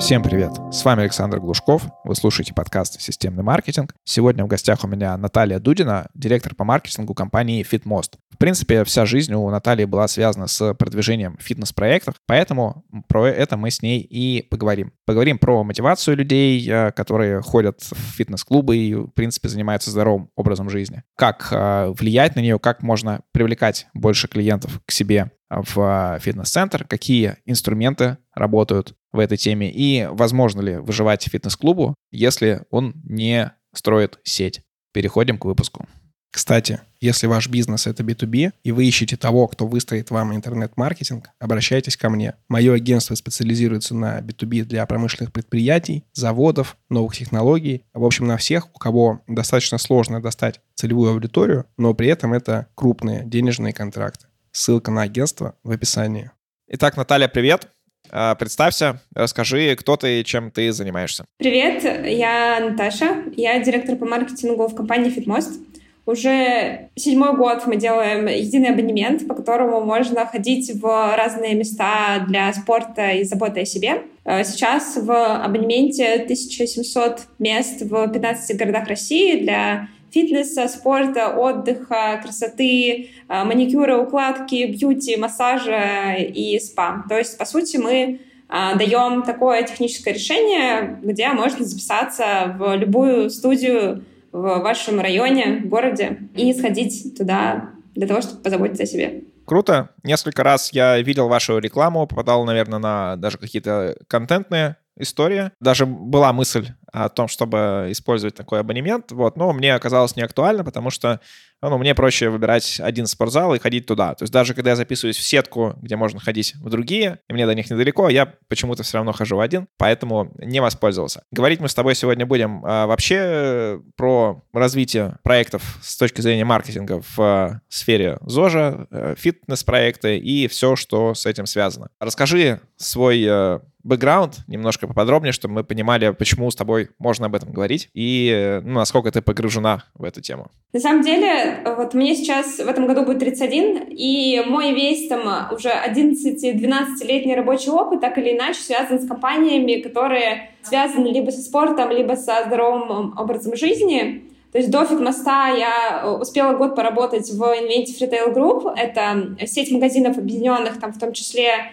Всем привет! С вами Александр Глушков. Вы слушаете подкаст «Системный маркетинг». Сегодня в гостях у меня Наталья Дудина, директор по маркетингу компании FitMost. В принципе, вся жизнь у Натальи была связана с продвижением фитнес-проектов, поэтому про это мы с ней и поговорим. Поговорим про мотивацию людей, э, которые ходят в фитнес-клубы и, в принципе, занимаются здоровым образом жизни. Как э, влиять на нее, как можно привлекать больше клиентов к себе в фитнес-центр, какие инструменты работают в этой теме и возможно ли выживать фитнес-клубу, если он не строит сеть. Переходим к выпуску. Кстати, если ваш бизнес — это B2B, и вы ищете того, кто выстроит вам интернет-маркетинг, обращайтесь ко мне. Мое агентство специализируется на B2B для промышленных предприятий, заводов, новых технологий. В общем, на всех, у кого достаточно сложно достать целевую аудиторию, но при этом это крупные денежные контракты. Ссылка на агентство в описании. Итак, Наталья, привет. А, представься, расскажи, кто ты и чем ты занимаешься. Привет, я Наташа, я директор по маркетингу в компании FitMost. Уже седьмой год мы делаем единый абонемент, по которому можно ходить в разные места для спорта и заботы о себе. А, сейчас в абонементе 1700 мест в 15 городах России для фитнеса, спорта, отдыха, красоты, а, маникюра, укладки, бьюти, массажа и спа. То есть, по сути, мы а, даем такое техническое решение, где можно записаться в любую студию в вашем районе, городе и сходить туда для того, чтобы позаботиться о себе. Круто. Несколько раз я видел вашу рекламу, попадал, наверное, на даже какие-то контентные истории. Даже была мысль о том, чтобы использовать такой абонемент, вот, но мне оказалось не актуально, потому что ну, мне проще выбирать один спортзал и ходить туда. То есть даже когда я записываюсь в сетку, где можно ходить в другие, и мне до них недалеко, я почему-то все равно хожу в один, поэтому не воспользовался. Говорить мы с тобой сегодня будем а, вообще про развитие проектов с точки зрения маркетинга в а, сфере ЗОЖа, а, фитнес-проекты и все, что с этим связано. Расскажи свой бэкграунд немножко поподробнее, чтобы мы понимали, почему с тобой можно об этом говорить и ну, насколько ты погружена в эту тему. На самом деле, вот мне сейчас в этом году будет 31, и мой весь там уже 11-12-летний рабочий опыт так или иначе связан с компаниями, которые связаны либо со спортом, либо со здоровым образом жизни. То есть до Фитмоста я успела год поработать в Inventive Retail Group. Это сеть магазинов объединенных, там в том числе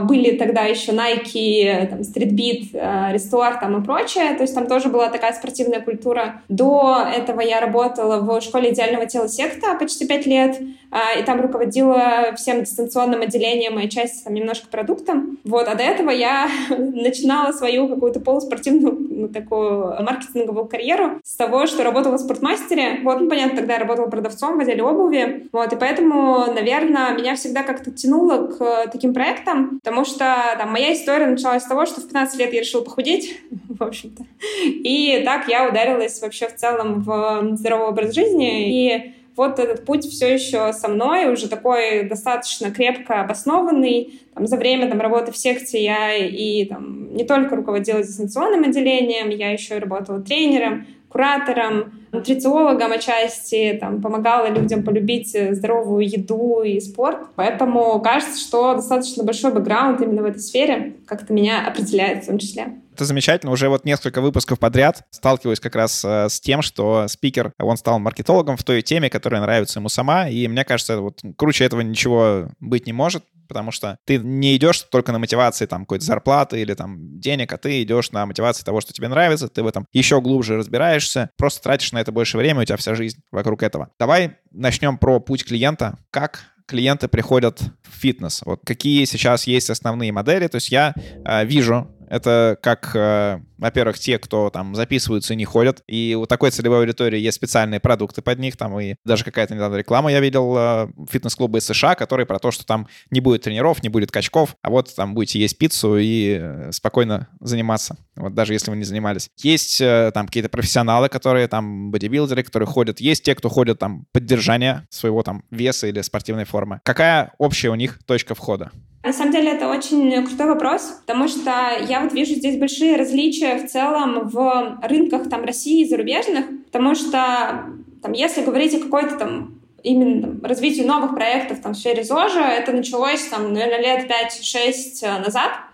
были тогда еще Nike, там, Streetbeat, э, Restore там, и прочее. То есть там тоже была такая спортивная культура. До этого я работала в школе идеального тела секта почти пять лет. А, и там руководила всем дистанционным отделением и часть там немножко продуктом. Вот, а до этого я начинала свою какую-то полуспортивную ну, такую маркетинговую карьеру с того, что работала в спортмастере. Вот, ну, понятно, тогда я работала продавцом в отделе обуви. Вот, и поэтому, наверное, меня всегда как-то тянуло к таким проектам, потому что там, моя история началась с того, что в 15 лет я решила похудеть, в общем-то. И так я ударилась вообще в целом в здоровый образ жизни. И вот этот путь все еще со мной, уже такой достаточно крепко обоснованный. Там, за время там, работы в секте я и там, не только руководила дистанционным отделением, я еще работала тренером, куратором, нутрициологом отчасти, там, помогала людям полюбить здоровую еду и спорт. Поэтому кажется, что достаточно большой бэкграунд именно в этой сфере как-то меня определяет в том числе. Это замечательно. Уже вот несколько выпусков подряд сталкиваюсь как раз э, с тем, что спикер, он стал маркетологом в той теме, которая нравится ему сама. И мне кажется, вот круче этого ничего быть не может, потому что ты не идешь только на мотивации там какой-то зарплаты или там денег, а ты идешь на мотивации того, что тебе нравится, ты в этом еще глубже разбираешься, просто тратишь на это больше времени, у тебя вся жизнь вокруг этого. Давай начнем про путь клиента. Как клиенты приходят в фитнес? Вот какие сейчас есть основные модели? То есть я э, вижу это как, э, во-первых, те, кто там записываются и не ходят. И у такой целевой аудитории есть специальные продукты под них. Там и даже какая-то недавно реклама я видел э, фитнес-клуба из США, который про то, что там не будет тренеров, не будет качков, а вот там будете есть пиццу и э, спокойно заниматься. Вот даже если вы не занимались. Есть там какие-то профессионалы, которые там бодибилдеры, которые ходят. Есть те, кто ходят там поддержание своего там веса или спортивной формы. Какая общая у них точка входа? На самом деле это очень крутой вопрос, потому что я вот вижу здесь большие различия в целом в рынках там России и зарубежных, потому что там, если говорить о какой-то там именно там, развитию новых проектов там, в сфере ЗОЖа, это началось, там, наверное, лет 5-6 назад, а,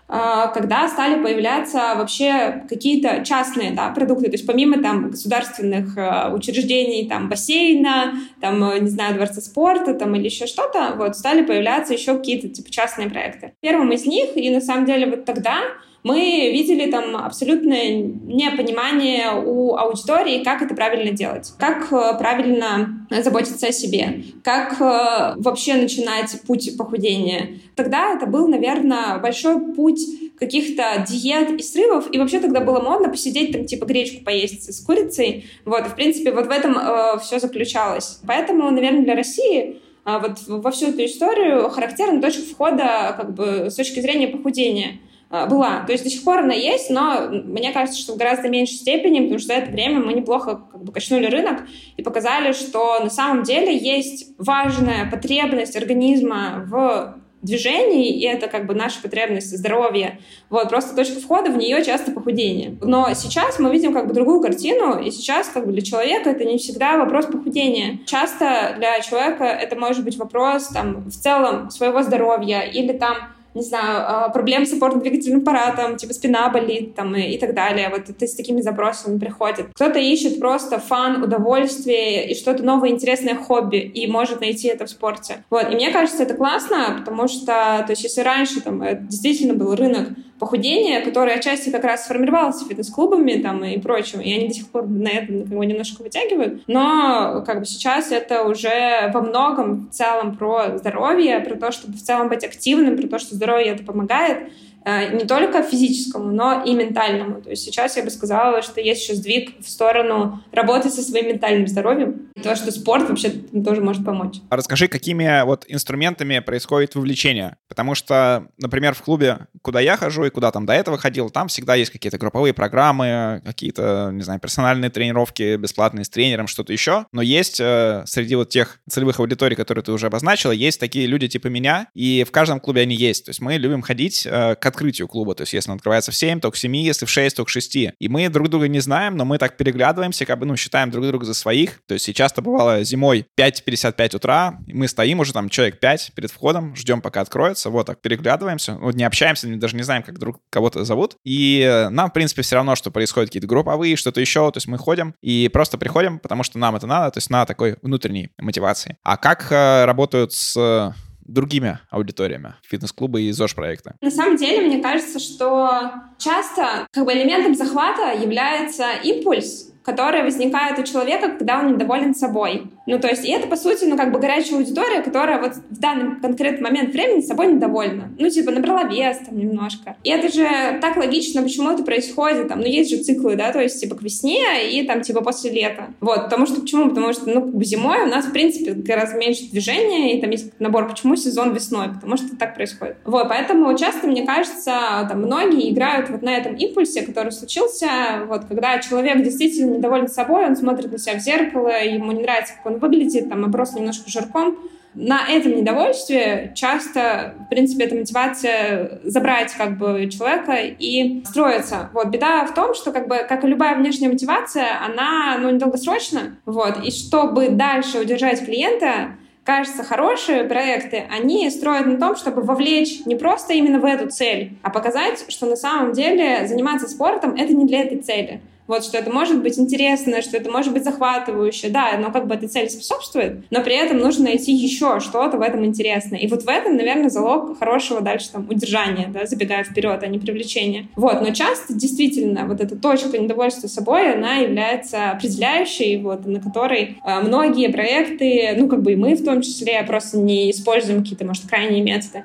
когда стали появляться вообще какие-то частные да, продукты, то есть помимо там государственных а, учреждений, там бассейна, там, не знаю, дворца спорта там или еще что-то, вот стали появляться еще какие-то типа частные проекты. Первым из них, и на самом деле вот тогда мы видели там абсолютное непонимание у аудитории, как это правильно делать, как э, правильно заботиться о себе, как э, вообще начинать путь похудения. Тогда это был, наверное, большой путь каких-то диет и срывов, и вообще тогда было модно посидеть там, типа, гречку поесть с курицей, вот, в принципе, вот в этом э, все заключалось. Поэтому, наверное, для России э, вот во всю эту историю характерна точка входа как бы с точки зрения похудения — а, была. То есть до сих пор она есть, но мне кажется, что в гораздо меньшей степени, потому что за это время мы неплохо как бы качнули рынок и показали, что на самом деле есть важная потребность организма в движении, и это как бы наша потребность здоровья. Вот, просто точка входа в нее часто похудение. Но сейчас мы видим как бы другую картину, и сейчас как бы для человека это не всегда вопрос похудения. Часто для человека это может быть вопрос там в целом своего здоровья или там не знаю, а, проблем с опорно-двигательным аппаратом, типа спина болит там, и, и так далее. Вот это с такими запросами приходит. Кто-то ищет просто фан, удовольствие и что-то новое, интересное хобби, и может найти это в спорте. Вот. И мне кажется, это классно, потому что, то есть, если раньше там действительно был рынок похудения, которое отчасти как раз сформировалось фитнес-клубами там и прочим, и они до сих пор на этом как бы, немножко вытягивают. Но как бы сейчас это уже во многом в целом про здоровье, про то, чтобы в целом быть активным, про то, что здоровье это помогает. Э, не только физическому, но и ментальному. То есть сейчас я бы сказала, что есть еще сдвиг в сторону работы со своим ментальным здоровьем. То, что спорт вообще тоже может помочь. А расскажи, какими вот инструментами происходит вовлечение? Потому что, например, в клубе, куда я хожу и куда там до этого ходил, там всегда есть какие-то групповые программы, какие-то, не знаю, персональные тренировки, бесплатные с тренером, что-то еще. Но есть э, среди вот тех целевых аудиторий, которые ты уже обозначила, есть такие люди типа меня, и в каждом клубе они есть. То есть мы любим ходить э, к открытию клуба. То есть если он открывается в 7, то к 7, если в 6, то к 6. И мы друг друга не знаем, но мы так переглядываемся, как бы, ну, считаем друг друга за своих. То есть и часто бывало зимой 5.55 утра, мы стоим уже там человек 5 перед входом, ждем, пока откроется, вот так переглядываемся, вот не общаемся, даже не знаем, как друг кого-то зовут. И нам, в принципе, все равно, что происходит какие-то групповые, что-то еще. То есть мы ходим и просто приходим, потому что нам это надо, то есть на такой внутренней мотивации. А как э, работают с другими аудиториями фитнес-клуба и ЗОЖ-проекта? На самом деле, мне кажется, что часто как бы элементом захвата является импульс, которая возникает у человека, когда он недоволен собой. Ну, то есть, и это, по сути, ну, как бы горячая аудитория, которая вот в данный конкретный момент времени собой недовольна. Ну, типа, набрала вес там немножко. И это же так логично, почему это происходит. Там, ну, есть же циклы, да, то есть, типа, к весне и там, типа, после лета. Вот, потому что, почему? Потому что, ну, зимой у нас, в принципе, гораздо меньше движения, и там есть набор, почему сезон весной, потому что так происходит. Вот, поэтому часто, мне кажется, там, многие играют вот на этом импульсе, который случился, вот, когда человек действительно недоволен собой, он смотрит на себя в зеркало, ему не нравится, как он выглядит, там, оброс немножко жирком. На этом недовольстве часто, в принципе, эта мотивация забрать как бы человека и строиться. Вот беда в том, что как бы как и любая внешняя мотивация, она ну недолгосрочна. Вот и чтобы дальше удержать клиента, кажется, хорошие проекты, они строят на том, чтобы вовлечь не просто именно в эту цель, а показать, что на самом деле заниматься спортом — это не для этой цели. Вот, что это может быть интересно, что это может быть захватывающе, да, но как бы этой цели способствует, но при этом нужно найти еще что-то в этом интересное. И вот в этом, наверное, залог хорошего дальше там удержания, да, забегая вперед, а не привлечения. Вот, но часто действительно вот эта точка недовольства собой, она является определяющей, вот, на которой э, многие проекты, ну, как бы и мы в том числе, просто не используем какие-то, может, крайние методы.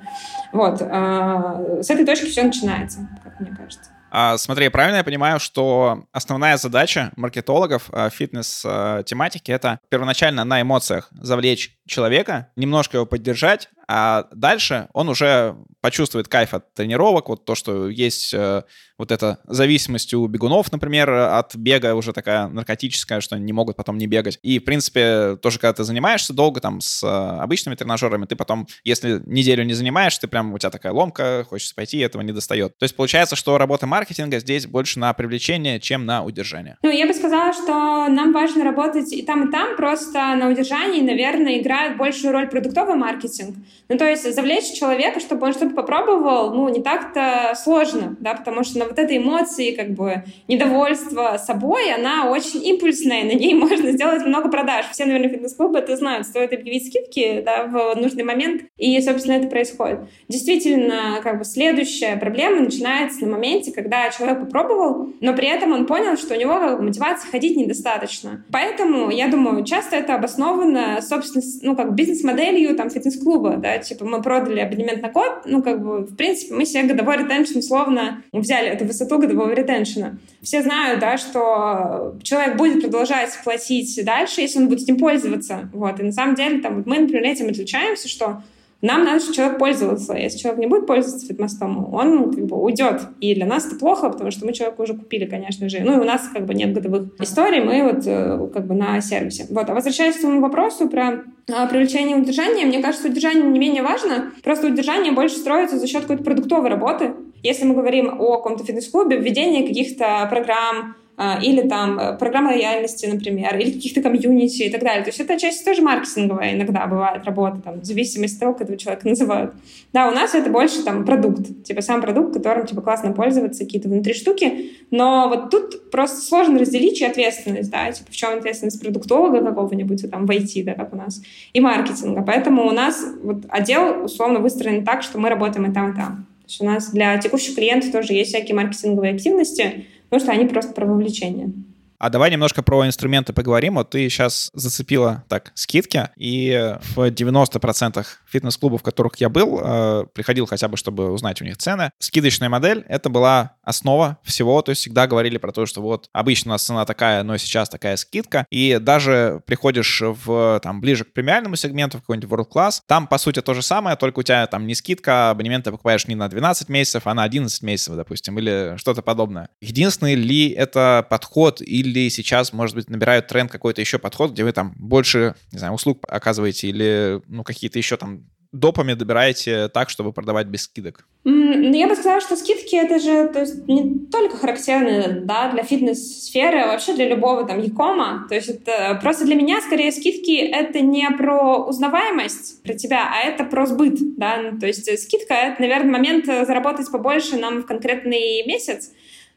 Вот, э, с этой точки все начинается, как мне кажется. А, смотри, правильно я понимаю, что основная задача маркетологов а, фитнес-тематики — это первоначально на эмоциях завлечь человека, немножко его поддержать, а дальше он уже почувствует кайф от тренировок, вот то, что есть э, вот эта зависимость у бегунов, например, от бега уже такая наркотическая, что они не могут потом не бегать. И, в принципе, тоже, когда ты занимаешься долго там с э, обычными тренажерами, ты потом, если неделю не занимаешься, ты прям, у тебя такая ломка, хочется пойти, этого не достает. То есть получается, что работа маркетинга здесь больше на привлечение, чем на удержание. Ну, я бы сказала, что нам важно работать и там, и там, просто на удержании, наверное, игра играет большую роль продуктовый маркетинг. Ну, то есть завлечь человека, чтобы он что-то попробовал, ну, не так-то сложно, да, потому что на вот этой эмоции, как бы, недовольство собой, она очень импульсная, на ней можно сделать много продаж. Все, наверное, фитнес-клубы это знают, стоит объявить скидки, да, в нужный момент, и, собственно, это происходит. Действительно, как бы, следующая проблема начинается на моменте, когда человек попробовал, но при этом он понял, что у него как бы, мотивации ходить недостаточно. Поэтому, я думаю, часто это обосновано, собственно, ну, как бизнес-моделью там фитнес-клуба, да, типа мы продали абонемент на год, ну, как бы, в принципе, мы себе годовой ретеншн условно взяли эту высоту годового ретеншена. Все знают, да, что человек будет продолжать платить дальше, если он будет этим пользоваться, вот, и на самом деле, там, вот мы, например, этим отличаемся, что нам надо, чтобы человек пользовался. Если человек не будет пользоваться фитмостом, он как бы уйдет. И для нас это плохо, потому что мы человека уже купили, конечно же. Ну и у нас как бы нет годовых историй, мы вот э, как бы на сервисе. Вот. А возвращаясь к своему вопросу про а, привлечение и удержание, мне кажется, удержание не менее важно. Просто удержание больше строится за счет какой-то продуктовой работы. Если мы говорим о каком-то фитнес-клубе, введение каких-то программ, или там э, программа лояльности, например, или каких-то комьюнити и так далее. То есть это часть тоже маркетинговая иногда бывает работа, там, в зависимости от того, как этого человека называют. Да, у нас это больше там продукт, типа сам продукт, которым типа классно пользоваться, какие-то внутри штуки, но вот тут просто сложно разделить чью ответственность, да, типа в чем ответственность продуктолога какого-нибудь, там, в IT, да, как у нас, и маркетинга. Поэтому у нас вот отдел условно выстроен так, что мы работаем и там, и там. То есть у нас для текущих клиентов тоже есть всякие маркетинговые активности, потому что они просто про вовлечение. А давай немножко про инструменты поговорим. Вот ты сейчас зацепила так скидки, и в 90% фитнес-клубов, в которых я был, э, приходил хотя бы, чтобы узнать у них цены. Скидочная модель — это была основа всего, то есть всегда говорили про то, что вот обычно у нас цена такая, но сейчас такая скидка, и даже приходишь в, там, ближе к премиальному сегменту, в какой-нибудь World Class, там, по сути, то же самое, только у тебя там не скидка, абонемент ты покупаешь не на 12 месяцев, а на 11 месяцев, допустим, или что-то подобное. Единственный ли это подход или сейчас, может быть, набирают тренд какой-то еще подход, где вы там больше, не знаю, услуг оказываете или, ну, какие-то еще там допами добираете так, чтобы продавать без скидок? Mm, я бы сказала, что скидки это же то есть, не только характерны да, для фитнес-сферы, а вообще для любого там якома. То есть это просто для меня скорее скидки это не про узнаваемость про тебя, а это про сбыт. Да? Ну, то есть скидка это, наверное, момент заработать побольше нам в конкретный месяц.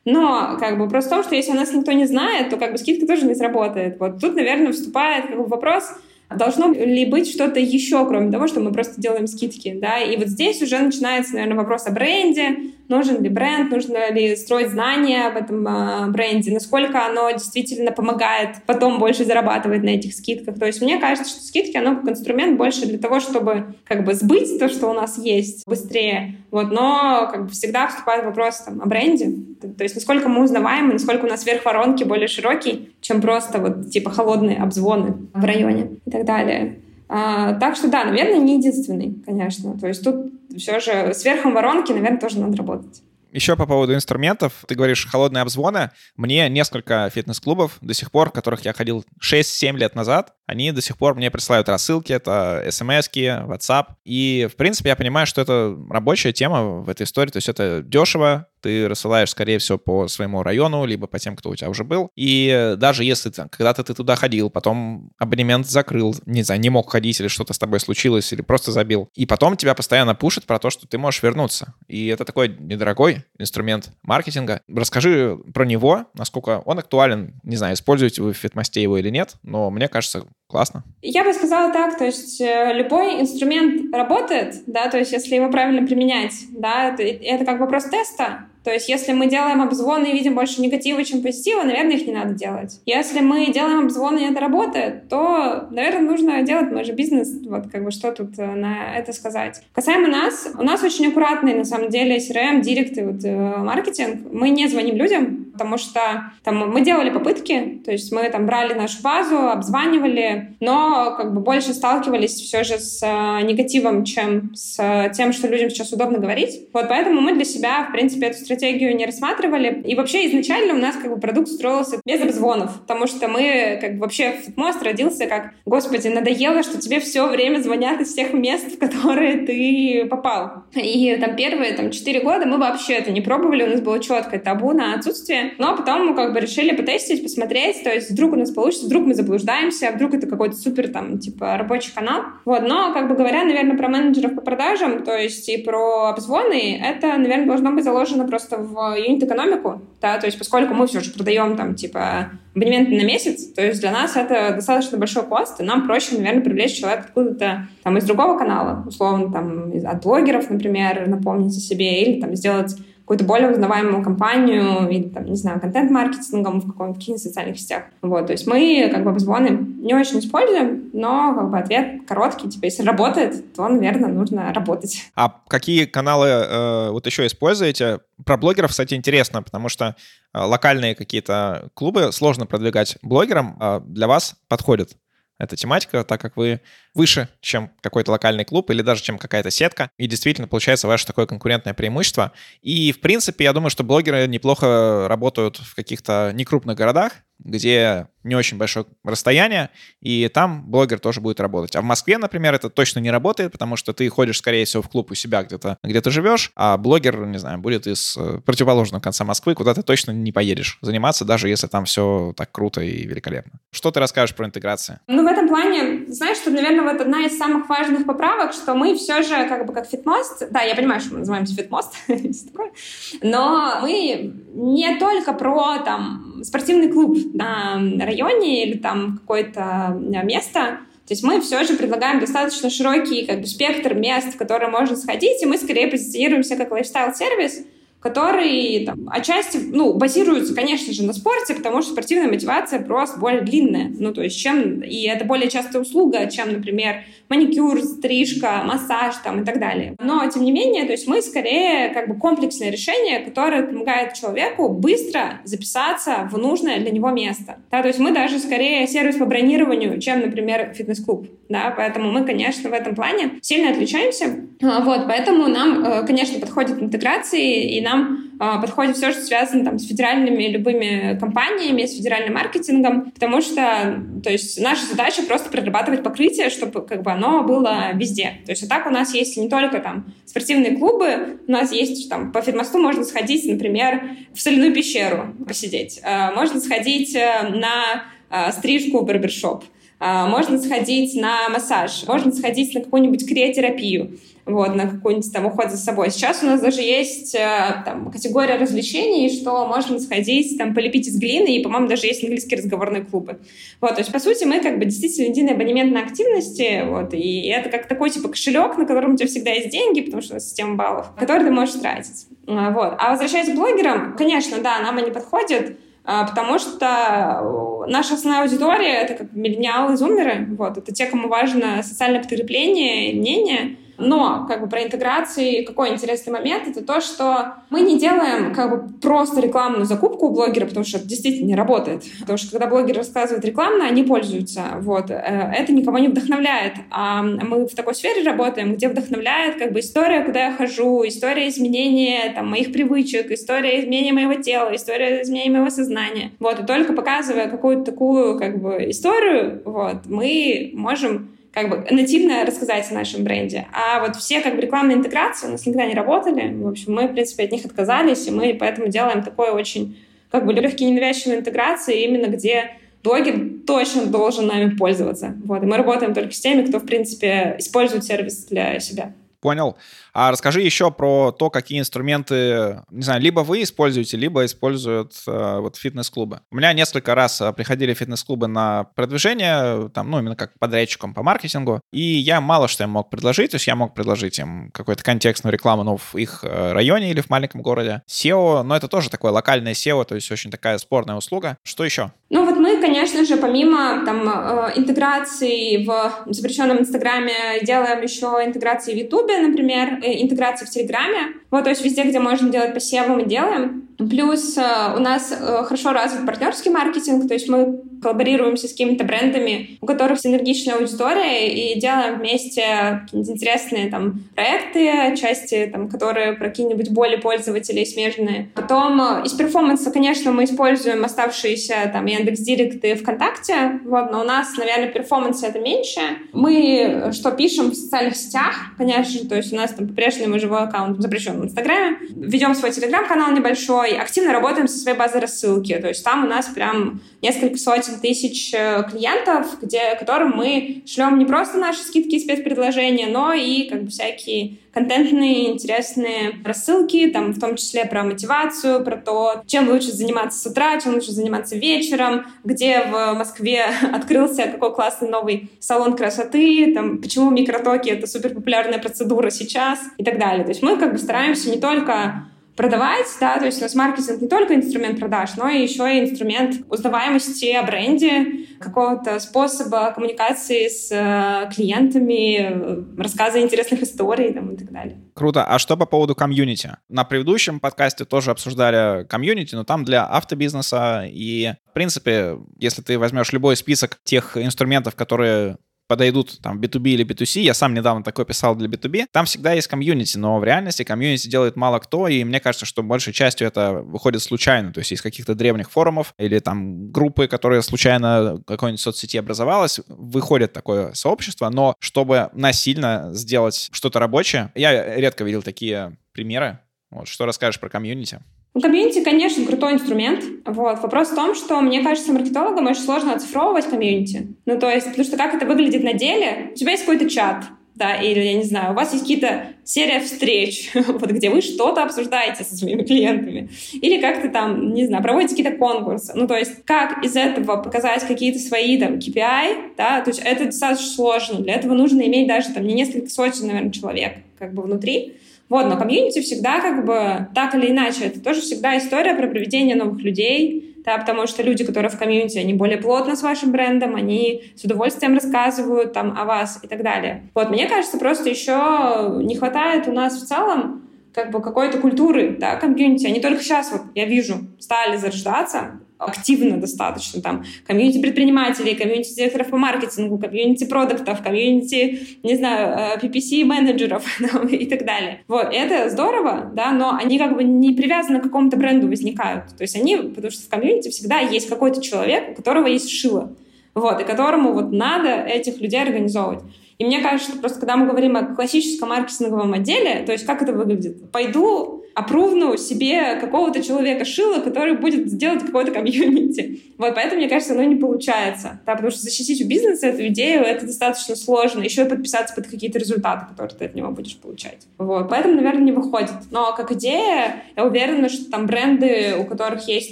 Но как бы просто в том, что если у нас никто не знает, то как бы скидка тоже не сработает. Вот тут, наверное, вступает как бы, вопрос, должно ли быть что-то еще, кроме того, что мы просто делаем скидки, да, и вот здесь уже начинается, наверное, вопрос о бренде, нужен ли бренд, нужно ли строить знания об этом э, бренде, насколько оно действительно помогает потом больше зарабатывать на этих скидках. То есть мне кажется, что скидки, оно как инструмент больше для того, чтобы как бы сбыть то, что у нас есть быстрее. Вот, но как бы всегда вступает вопрос там, о бренде. То есть насколько мы узнаваемы, насколько у нас верх воронки более широкий, чем просто вот типа холодные обзвоны в районе и так далее. А, так что да, наверное, не единственный, конечно. То есть тут все же с верхом воронки, наверное, тоже надо работать. Еще по поводу инструментов. Ты говоришь холодные обзвоны. Мне несколько фитнес-клубов до сих пор, в которых я ходил 6-7 лет назад, они до сих пор мне присылают рассылки, это смс WhatsApp. И, в принципе, я понимаю, что это рабочая тема в этой истории. То есть это дешево, ты рассылаешь, скорее всего, по своему району, либо по тем, кто у тебя уже был. И даже если когда-то ты туда ходил, потом абонемент закрыл, не знаю, не мог ходить, или что-то с тобой случилось, или просто забил, и потом тебя постоянно пушат про то, что ты можешь вернуться. И это такой недорогой инструмент маркетинга. Расскажи про него, насколько он актуален. Не знаю, используете вы в фитмосте его или нет, но мне кажется, классно. Я бы сказала так, то есть э, любой инструмент работает, да, то есть если его правильно применять, да, это как вопрос теста, то есть, если мы делаем обзвоны и видим больше негатива, чем позитива, наверное, их не надо делать. Если мы делаем обзвоны и это работает, то, наверное, нужно делать, мы же бизнес, вот как бы что тут э, на это сказать. Касаемо нас, у нас очень аккуратный, на самом деле, CRM, директ и вот, э, маркетинг. Мы не звоним людям, потому что там мы делали попытки, то есть мы там брали нашу базу, обзванивали, но как бы больше сталкивались все же с э, негативом, чем с тем, что людям сейчас удобно говорить. Вот поэтому мы для себя, в принципе, эту стратегию не рассматривали. И вообще изначально у нас как бы продукт строился без обзвонов, потому что мы как бы вообще Фитмост родился как, господи, надоело, что тебе все время звонят из всех мест, в которые ты попал. И там первые там четыре года мы вообще это не пробовали, у нас было четкое табу на отсутствие, но потом мы как бы решили потестить, посмотреть, то есть вдруг у нас получится, вдруг мы заблуждаемся, вдруг это какой-то супер там типа рабочий канал. Вот, но как бы говоря, наверное, про менеджеров по продажам, то есть и про обзвоны, это, наверное, должно быть заложено просто в юнит-экономику, да, то есть поскольку мы все же продаем там типа абонементы на месяц, то есть для нас это достаточно большой кост, и нам проще, наверное, привлечь человека откуда-то там из другого канала, условно, там, от блогеров, например, напомнить о себе, или там сделать какую-то более узнаваемую компанию или, там, не знаю, контент-маркетингом в каком-то каких социальных сетях. Вот, то есть мы как бы обзвоны не очень используем, но как бы ответ короткий, типа, если работает, то, наверное, нужно работать. А какие каналы э, вот еще используете? Про блогеров, кстати, интересно, потому что э, локальные какие-то клубы сложно продвигать блогерам, а для вас подходит эта тематика, так как вы выше, чем какой-то локальный клуб или даже чем какая-то сетка. И действительно получается ваше такое конкурентное преимущество. И, в принципе, я думаю, что блогеры неплохо работают в каких-то некрупных городах, где не очень большое расстояние, и там блогер тоже будет работать. А в Москве, например, это точно не работает, потому что ты ходишь, скорее всего, в клуб у себя где-то, где ты живешь, а блогер, не знаю, будет из э, противоположного конца Москвы, куда ты точно не поедешь заниматься, даже если там все так круто и великолепно. Что ты расскажешь про интеграцию? Ну, в этом плане, знаешь, что, наверное, вот одна из самых важных поправок, что мы все же, как бы, как фитмост, да, я понимаю, что мы называемся фитмост, но мы не только про, там, спортивный клуб, на районе или там какое-то э, место, то есть мы все же предлагаем достаточно широкий как бы, спектр мест, в которые можно сходить, и мы скорее позиционируемся как лайфстайл-сервис, который там, отчасти, ну, базируется, конечно же, на спорте, потому что спортивная мотивация просто более длинная. Ну, то есть чем... И это более частая услуга, чем, например, маникюр, стрижка, массаж там и так далее. Но, тем не менее, то есть мы скорее как бы комплексное решение, которое помогает человеку быстро записаться в нужное для него место. Да, то есть мы даже скорее сервис по бронированию, чем, например, фитнес-клуб. Да, поэтому мы, конечно, в этом плане сильно отличаемся. А, вот, поэтому нам, э, конечно, подходит интеграции, и нам а, подходит все, что связано там, с федеральными любыми компаниями, с федеральным маркетингом, потому что то есть наша задача просто прорабатывать покрытие, чтобы как бы оно было везде. То есть а так у нас есть не только там спортивные клубы, у нас есть там по фитмосту можно сходить, например, в соляную пещеру посидеть, а, можно сходить э, на а, стрижку в барбершоп, можно сходить на массаж, можно сходить на какую-нибудь криотерапию вот, на какой-нибудь там уход за собой. Сейчас у нас даже есть э, там, категория развлечений, что можно сходить, там, полепить из глины, и, по-моему, даже есть английские разговорные клубы. Вот, то есть, по сути, мы как бы действительно единый абонемент на активности, вот, и это как такой, типа, кошелек, на котором у тебя всегда есть деньги, потому что у нас система баллов, который ты можешь тратить. А, вот. А возвращаясь к блогерам, конечно, да, нам они подходят, а, потому что наша основная аудитория — это как миллениалы и зумеры, вот, это те, кому важно социальное потребление, мнение — но как бы про интеграции какой интересный момент это то, что мы не делаем как бы просто рекламную закупку у блогера, потому что это действительно не работает. Потому что когда блогер рассказывает рекламно, они пользуются. Вот. Э, это никого не вдохновляет. А мы в такой сфере работаем, где вдохновляет как бы история, куда я хожу, история изменения там, моих привычек, история изменения моего тела, история изменения моего сознания. Вот. И только показывая какую-то такую как бы историю, вот, мы можем как бы нативно рассказать о нашем бренде. А вот все как бы рекламные интеграции у нас никогда не работали. В общем, мы, в принципе, от них отказались, и мы поэтому делаем такой очень как бы легкий ненавязчивый интеграции, именно где блогер точно должен нами пользоваться. Вот. И мы работаем только с теми, кто, в принципе, использует сервис для себя. Понял. А расскажи еще про то, какие инструменты, не знаю, либо вы используете, либо используют э, вот фитнес-клубы. У меня несколько раз э, приходили фитнес-клубы на продвижение, там, ну, именно как подрядчиком по маркетингу, и я мало что им мог предложить, то есть я мог предложить им какую-то контекстную рекламу, ну, в их э, районе или в маленьком городе. SEO, но это тоже такое локальное SEO, то есть очень такая спорная услуга. Что еще? Ну, вот мы, конечно же, помимо там э, интеграции в запрещенном Инстаграме, делаем еще интеграции в YouTube, Ютубе, например, э, интеграция в Телеграме. Вот, то есть везде, где можно делать посевы, мы делаем. Плюс э, у нас э, хорошо развит партнерский маркетинг, то есть мы коллаборируемся с какими-то брендами, у которых синергичная аудитория, и делаем вместе интересные там проекты, части, там, которые про какие-нибудь боли пользователей смежные. Потом из перформанса, конечно, мы используем оставшиеся там Яндекс.Директ и ВКонтакте, вот, но у нас, наверное, перформанса это меньше. Мы что пишем в социальных сетях, конечно же, то есть у нас там по-прежнему живой аккаунт запрещен в Инстаграме, ведем свой Телеграм-канал небольшой, активно работаем со своей базой рассылки. То есть там у нас прям несколько сотен тысяч э, клиентов, где, которым мы шлем не просто наши скидки и спецпредложения, но и как бы всякие контентные, интересные рассылки, там в том числе про мотивацию, про то, чем лучше заниматься с утра, чем лучше заниматься вечером, где в Москве открылся какой классный новый салон красоты, там, почему микротоки — это супер популярная процедура сейчас и так далее. То есть мы как бы стараемся не только продавать, да, то есть у нас маркетинг не только инструмент продаж, но и еще и инструмент узнаваемости о бренде, какого-то способа коммуникации с э, клиентами, рассказа интересных историй там, и так далее. Круто. А что по поводу комьюнити? На предыдущем подкасте тоже обсуждали комьюнити, но там для автобизнеса и, в принципе, если ты возьмешь любой список тех инструментов, которые подойдут там B2B или B2C, я сам недавно такой писал для B2B, там всегда есть комьюнити, но в реальности комьюнити делает мало кто, и мне кажется, что большей частью это выходит случайно, то есть из каких-то древних форумов или там группы, которые случайно какой-нибудь соцсети образовалась, выходит такое сообщество, но чтобы насильно сделать что-то рабочее, я редко видел такие примеры. Вот, что расскажешь про комьюнити? Ну, комьюнити, конечно, крутой инструмент. Вот. Вопрос в том, что, мне кажется, маркетологам очень сложно оцифровывать комьюнити. Ну, то есть, потому что как это выглядит на деле? У тебя есть какой-то чат, да, или, я не знаю, у вас есть какие-то серия встреч, вот где вы что-то обсуждаете со своими клиентами. Или как-то там, не знаю, проводите какие-то конкурсы. Ну, то есть, как из этого показать какие-то свои там KPI, да, то есть это достаточно сложно. Для этого нужно иметь даже там не несколько сотен, наверное, человек как бы внутри. Вот, но комьюнити всегда как бы так или иначе, это тоже всегда история про приведение новых людей, да, потому что люди, которые в комьюнити, они более плотно с вашим брендом, они с удовольствием рассказывают там о вас и так далее. Вот, мне кажется, просто еще не хватает у нас в целом как бы какой-то культуры, да, комьюнити. Они только сейчас, вот, я вижу, стали зарождаться, активно достаточно, там, комьюнити предпринимателей, комьюнити директоров по маркетингу, комьюнити продуктов, комьюнити, не знаю, PPC-менеджеров э, и так далее. Вот, это здорово, да, но они как бы не привязаны к какому-то бренду возникают. То есть они, потому что в комьюнити всегда есть какой-то человек, у которого есть шило, вот, и которому вот надо этих людей организовывать. И мне кажется, что просто когда мы говорим о классическом маркетинговом отделе, то есть как это выглядит? Пойду опрувну себе какого-то человека шила, который будет сделать какой-то комьюнити. Вот, поэтому, мне кажется, оно не получается. Да, потому что защитить у бизнеса эту идею, это достаточно сложно. Еще и подписаться под какие-то результаты, которые ты от него будешь получать. Вот, поэтому, наверное, не выходит. Но как идея, я уверена, что там бренды, у которых есть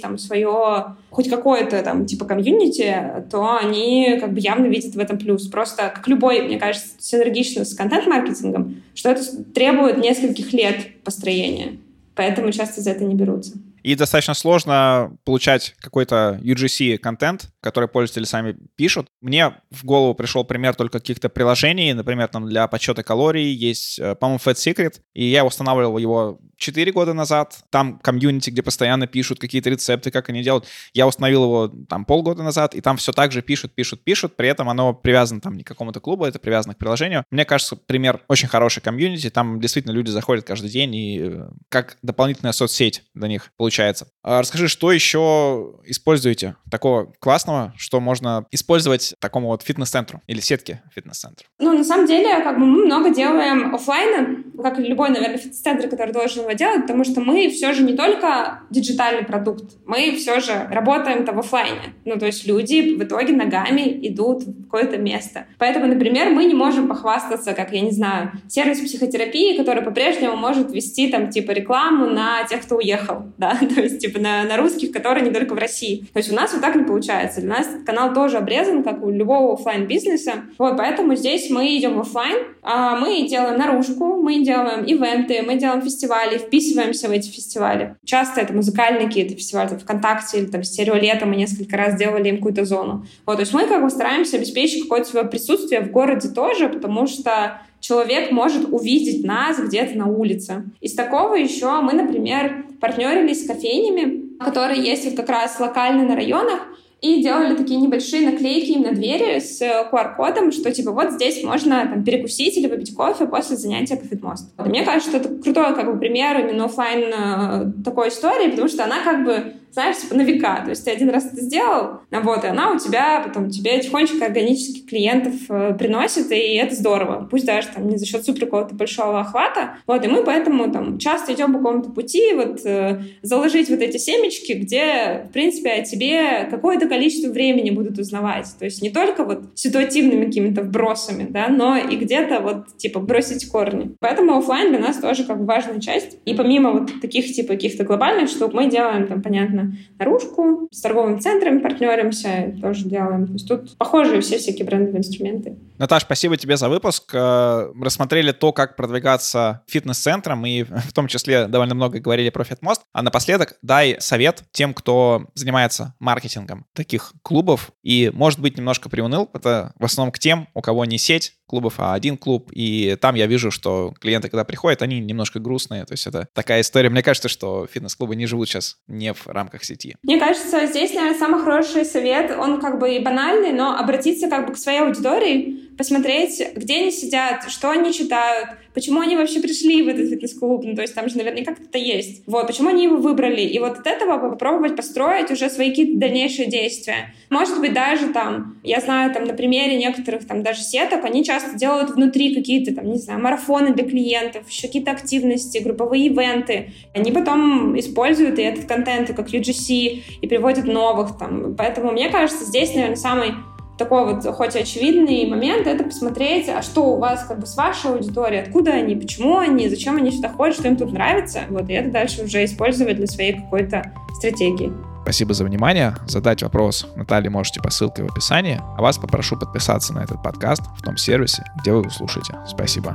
там свое хоть какое-то там типа комьюнити, то они как бы явно видят в этом плюс. Просто как любой, мне кажется, синергично с контент-маркетингом, что это требует нескольких лет построения. Поэтому часто за это не берутся. И достаточно сложно получать какой-то UGC-контент, который пользователи сами пишут. Мне в голову пришел пример только каких-то приложений, например, там для подсчета калорий есть, э, по-моему, Fat Secret, и я устанавливал его 4 года назад. Там комьюнити, где постоянно пишут какие-то рецепты, как они делают. Я установил его там полгода назад, и там все так же пишут, пишут, пишут. При этом оно привязано там не к какому-то клубу, это привязано к приложению. Мне кажется, пример очень хороший комьюнити. Там действительно люди заходят каждый день, и э, как дополнительная соцсеть для них получается. А расскажи, что еще используете такого классного, что можно использовать такому вот фитнес-центру или сетке фитнес-центру? Ну, на самом деле, как бы мы много делаем офлайна, как любой, наверное, фитнес-центр, который должен его делать, потому что мы все же не только диджитальный продукт, мы все же работаем-то в офлайне. Ну, то есть люди в итоге ногами идут в какое-то место. Поэтому, например, мы не можем похвастаться, как, я не знаю, сервис психотерапии, который по-прежнему может вести там, типа, рекламу на тех, кто уехал, да, то есть, типа, на, на русских, которые не только в России. То есть у нас вот так не получается. Для нас канал тоже обрезан, как у любого офлайн бизнеса Вот, поэтому здесь мы идем офлайн, а мы делаем наружку, мы делаем ивенты, мы делаем фестивали, вписываемся в эти фестивали. Часто это музыкальные какие-то фестивали, там, ВКонтакте или там стереолето, мы несколько раз делали им какую-то зону. Вот, то есть мы как бы стараемся обеспечить какое-то свое присутствие в городе тоже, потому что человек может увидеть нас где-то на улице. Из такого еще мы, например, партнерились с кофейнями, которые есть как раз локально на районах, и делали такие небольшие наклейки им на двери с QR-кодом, что типа вот здесь можно там, перекусить или выпить кофе после занятия по фитмост. Мне кажется, это крутой как бы пример именно офлайн э, такой истории, потому что она как бы знаешь, типа на века. То есть ты один раз это сделал, а вот, и она у тебя потом тебе тихонечко органически клиентов э, приносит, и это здорово. Пусть даже там не за счет супер какого-то большого охвата. Вот, и мы поэтому там часто идем по какому-то пути, вот э, заложить вот эти семечки, где, в принципе, о тебе какое-то количество времени будут узнавать. То есть не только вот ситуативными какими-то вбросами, да, но и где-то вот, типа, бросить корни. Поэтому офлайн для нас тоже как бы важная часть. И помимо вот таких, типа, каких-то глобальных штук, мы делаем там, понятно, наружку, с торговыми центрами партнеримся, тоже делаем. То есть тут похожие все всякие брендовые инструменты. Наташ, спасибо тебе за выпуск. Э, рассмотрели то, как продвигаться фитнес-центром, и в том числе довольно много говорили про Фитмост. А напоследок дай совет тем, кто занимается маркетингом таких клубов и, может быть, немножко приуныл. Это в основном к тем, у кого не сеть, клубов, а один клуб. И там я вижу, что клиенты, когда приходят, они немножко грустные. То есть это такая история. Мне кажется, что фитнес-клубы не живут сейчас не в рамках сети. Мне кажется, здесь, наверное, самый хороший совет, он как бы и банальный, но обратиться как бы к своей аудитории, посмотреть, где они сидят, что они читают, почему они вообще пришли в этот фитнес-клуб, ну, то есть там же наверняка кто-то есть. Вот, почему они его выбрали. И вот от этого попробовать построить уже свои какие-то дальнейшие действия. Может быть, даже там, я знаю, там на примере некоторых там даже сеток, они часто делают внутри какие-то там, не знаю, марафоны для клиентов, еще какие-то активности, групповые ивенты. Они потом используют и этот контент, как UGC, и приводят новых там. Поэтому мне кажется, здесь, наверное, самый такой вот, хоть очевидный момент, это посмотреть, а что у вас как бы с вашей аудиторией, откуда они, почему они, зачем они сюда ходят, что им тут нравится, вот, и это дальше уже использовать для своей какой-то стратегии. Спасибо за внимание. Задать вопрос Наталье можете по ссылке в описании. А вас попрошу подписаться на этот подкаст в том сервисе, где вы его слушаете. Спасибо.